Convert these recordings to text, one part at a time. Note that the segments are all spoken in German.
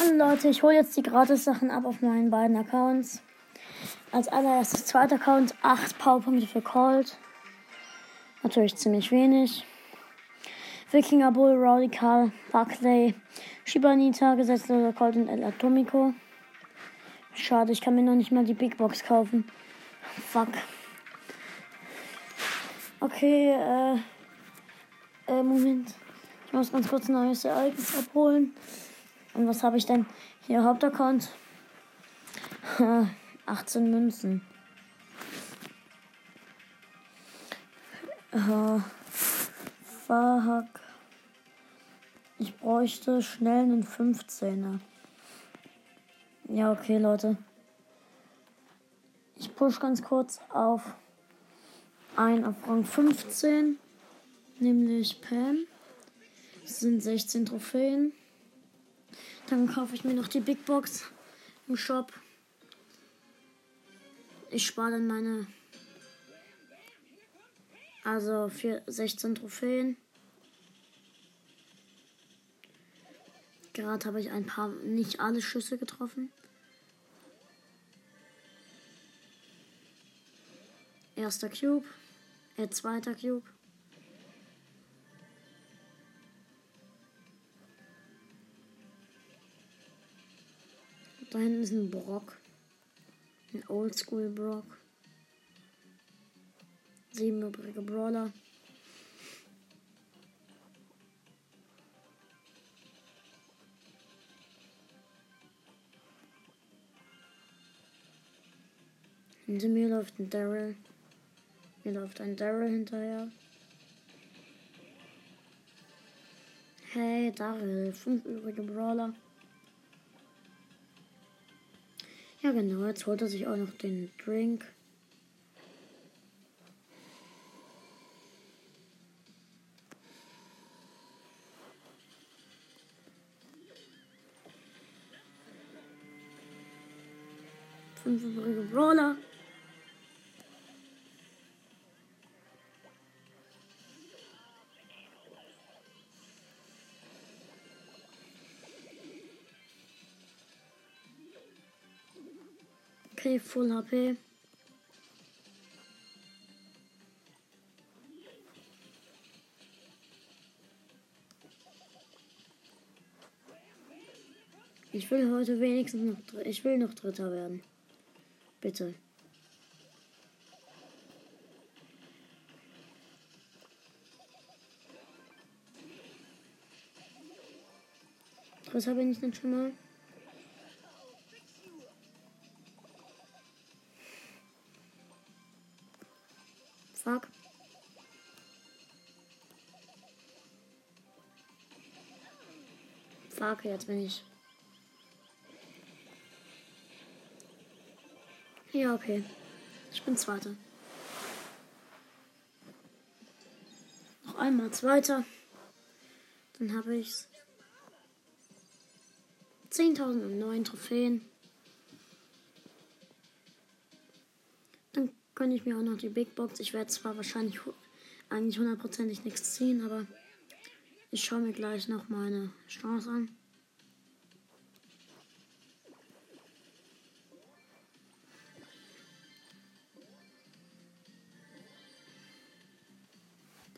Hallo Leute, ich hole jetzt die Gratis-Sachen ab auf meinen beiden Accounts. Als allererstes zweiter Account 8 Powerpunkte für Colt. Natürlich ziemlich wenig. Wikinger Bull, Rowdy Carl, Buckley, Shibanita, gesetzloser Colt und El Atomico. Schade, ich kann mir noch nicht mal die Big Box kaufen. Fuck. Okay, äh, äh, Moment. Ich muss ganz kurz ein neues Ereignis abholen. Und was habe ich denn? Hier Hauptaccount. 18 Münzen. Fuck. Ich bräuchte schnell einen 15er. Ja, okay, Leute. Ich push ganz kurz auf ein auf Rang 15, nämlich Pam. Das sind 16 Trophäen. Dann kaufe ich mir noch die Big Box im Shop. Ich spare dann meine. Also für 16 Trophäen. Gerade habe ich ein paar, nicht alle Schüsse getroffen. Erster Cube. Äh, zweiter Cube. Da hinten ist ein Brock. Ein Oldschool Brock. Siebenübrige Brawler. Hinter mir läuft ein Daryl. Mir läuft ein Daryl hinterher. Hey, Daryl, fünf übrige Brawler. Ja, genau, jetzt holt er sich auch noch den Drink. Fünf übrige Brawler. Okay, Full HP. Ich will heute wenigstens noch, ich will noch Dritter werden. Bitte. Dritter bin ich dann schon mal. Fuck. Fuck, jetzt bin ich. Ja, okay. Ich bin Zweiter. Noch einmal Zweiter. Dann habe ich's. 10.009 Trophäen. Gönne ich mir auch noch die Big Box. Ich werde zwar wahrscheinlich eigentlich hundertprozentig nichts ziehen, aber ich schaue mir gleich noch meine Chance an.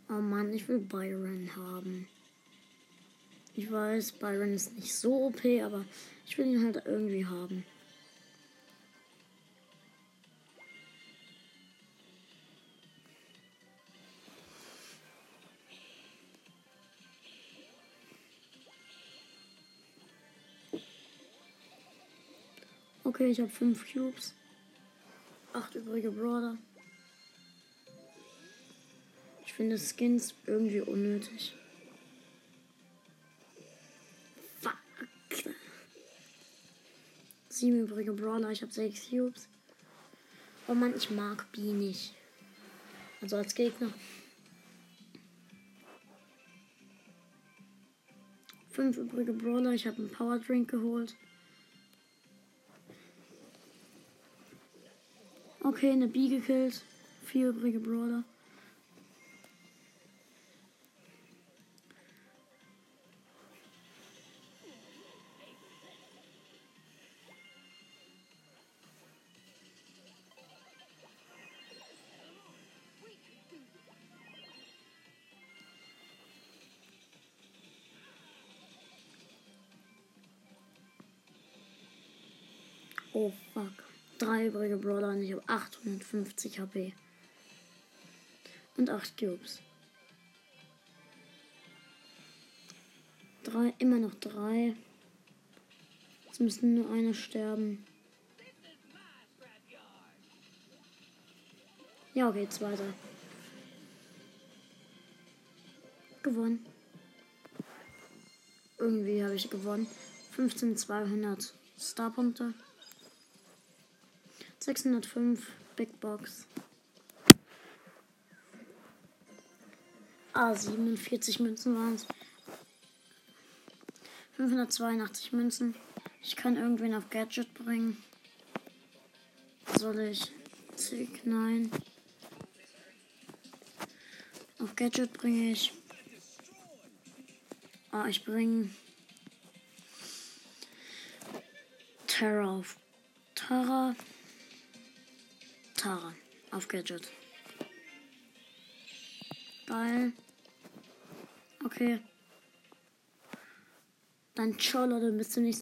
Oh Mann, ich will Byron haben. Ich weiß, Byron ist nicht so OP, aber ich will ihn halt irgendwie haben. Okay, ich habe fünf Cubes. Acht übrige Brawler. Ich finde Skins irgendwie unnötig. Fuck. Sieben übrige Brawler, ich habe sechs Cubes. Oh Mann, ich mag B nicht. Also als Gegner. Fünf übrige Brawler, ich habe einen Power Drink geholt. Okay, eine B gekillt. Vier übrige Brawler. Oh fuck. Drei übrige Brawler und ich habe 850 HP. Und 8 Cubes. Drei, immer noch drei. Jetzt müssen nur eine sterben. Ja, okay, zweiter. Gewonnen. Irgendwie habe ich gewonnen. 15.200 Starpunkte. 605 Big Box. Ah, 47 Münzen waren es. 582 Münzen. Ich kann irgendwen auf Gadget bringen. Soll ich? Zick, nein. Auf Gadget bringe ich. Ah, ich bringe. Terra auf. Tara. Tara auf Gadget. Geil. Okay. Dann ciao Leute, bis zum nächsten